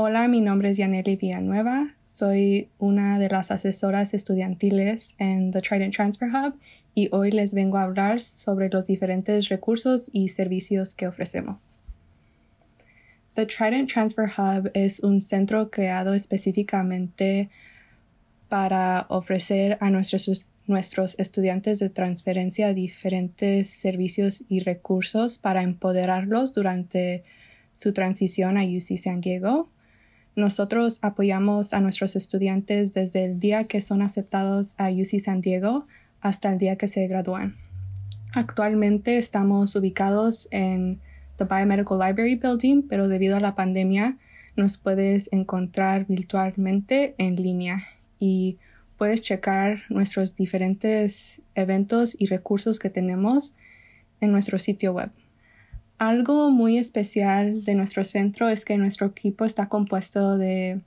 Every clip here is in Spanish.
Hola, mi nombre es Yaneli Villanueva. Soy una de las asesoras estudiantiles en The Trident Transfer Hub y hoy les vengo a hablar sobre los diferentes recursos y servicios que ofrecemos. The Trident Transfer Hub es un centro creado específicamente para ofrecer a nuestros, nuestros estudiantes de transferencia diferentes servicios y recursos para empoderarlos durante su transición a UC San Diego nosotros apoyamos a nuestros estudiantes desde el día que son aceptados a UC San Diego hasta el día que se gradúan. Actualmente estamos ubicados en The Biomedical Library Building, pero debido a la pandemia nos puedes encontrar virtualmente en línea y puedes checar nuestros diferentes eventos y recursos que tenemos en nuestro sitio web. Algo muy especial de nuestro centro es que nuestro equipo está compuesto de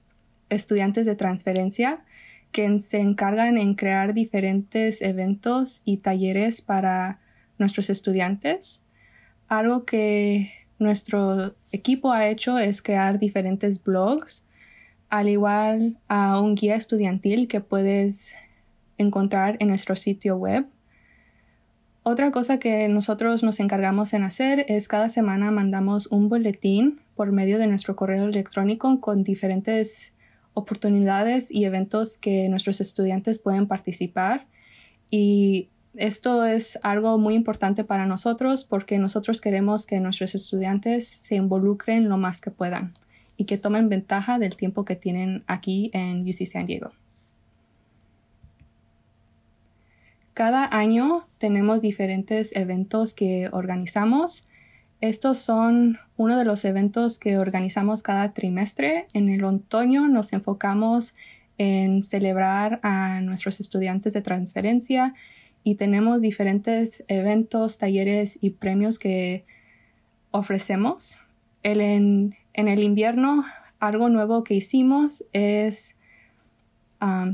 estudiantes de transferencia que se encargan en crear diferentes eventos y talleres para nuestros estudiantes. Algo que nuestro equipo ha hecho es crear diferentes blogs, al igual a un guía estudiantil que puedes encontrar en nuestro sitio web otra cosa que nosotros nos encargamos en hacer es cada semana mandamos un boletín por medio de nuestro correo electrónico con diferentes oportunidades y eventos que nuestros estudiantes pueden participar. Y esto es algo muy importante para nosotros porque nosotros queremos que nuestros estudiantes se involucren lo más que puedan y que tomen ventaja del tiempo que tienen aquí en UC San Diego. Cada año tenemos diferentes eventos que organizamos. Estos son uno de los eventos que organizamos cada trimestre. En el otoño nos enfocamos en celebrar a nuestros estudiantes de transferencia y tenemos diferentes eventos, talleres y premios que ofrecemos. en, el invierno, algo nuevo que hicimos es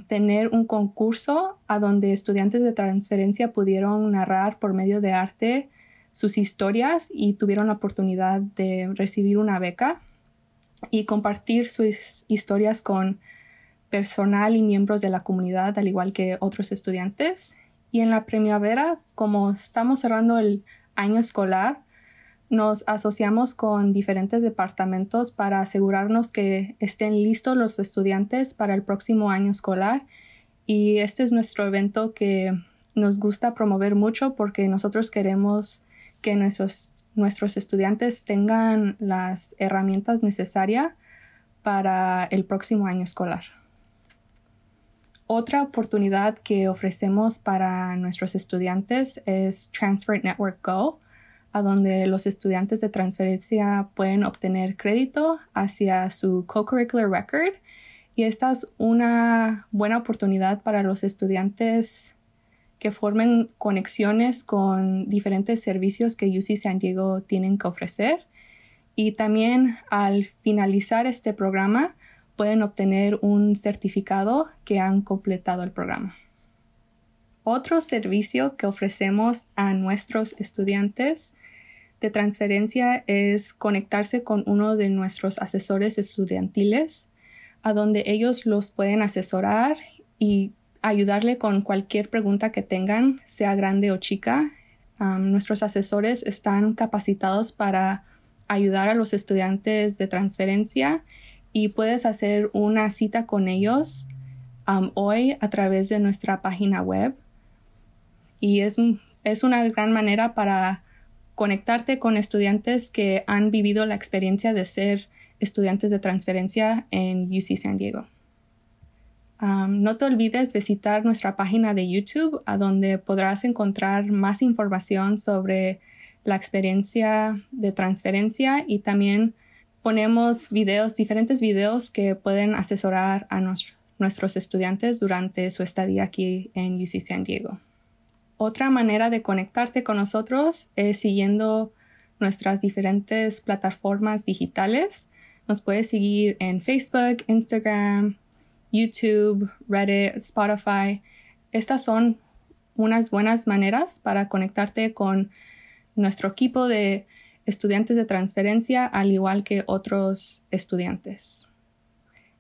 tener un concurso a donde estudiantes de transferencia pudieron narrar por medio de arte sus historias y tuvieron la oportunidad de recibir una beca y compartir sus historias con personal y miembros de la comunidad, al igual que otros estudiantes. Y en la primavera, como estamos cerrando el año escolar, nos asociamos con diferentes departamentos para asegurarnos que estén listos los estudiantes para el próximo año escolar y este es nuestro evento que nos gusta promover mucho porque nosotros queremos que nuestros, nuestros estudiantes tengan las herramientas necesarias para el próximo año escolar. Otra oportunidad que ofrecemos para nuestros estudiantes es Transfer Network Go a donde los estudiantes de transferencia pueden obtener crédito hacia su co-curricular record y esta es una buena oportunidad para los estudiantes que formen conexiones con diferentes servicios que UC San Diego tienen que ofrecer. Y también al finalizar este programa pueden obtener un certificado que han completado el programa. Otro servicio que ofrecemos a nuestros estudiantes de transferencia es conectarse con uno de nuestros asesores estudiantiles, a donde ellos los pueden asesorar y ayudarle con cualquier pregunta que tengan, sea grande o chica. nuestros asesores están capacitados para ayudar a los estudiantes de transferencia y puedes hacer una cita con ellos hoy a través de nuestra página web. Y es, es una gran manera para conectarte con estudiantes que han vivido la experiencia de ser estudiantes de transferencia en UC San Diego. no te olvides visitar nuestra página de YouTube, a donde podrás encontrar más información sobre la experiencia de transferencia y también ponemos videos, diferentes videos que pueden asesorar a nuestros estudiantes durante su estadía aquí en UC San Diego. Otra manera de conectarte con nosotros es siguiendo nuestras diferentes plataformas digitales. Nos puedes seguir en Facebook, Instagram, YouTube, Reddit, Spotify. Estas son unas buenas maneras para conectarte con nuestro equipo de estudiantes de transferencia, al igual que otros estudiantes.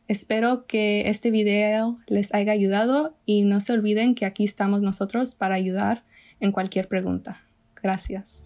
Espero que este video les haya ayudado y no se olviden que aquí estamos nosotros para ayudar en cualquier pregunta. Gracias.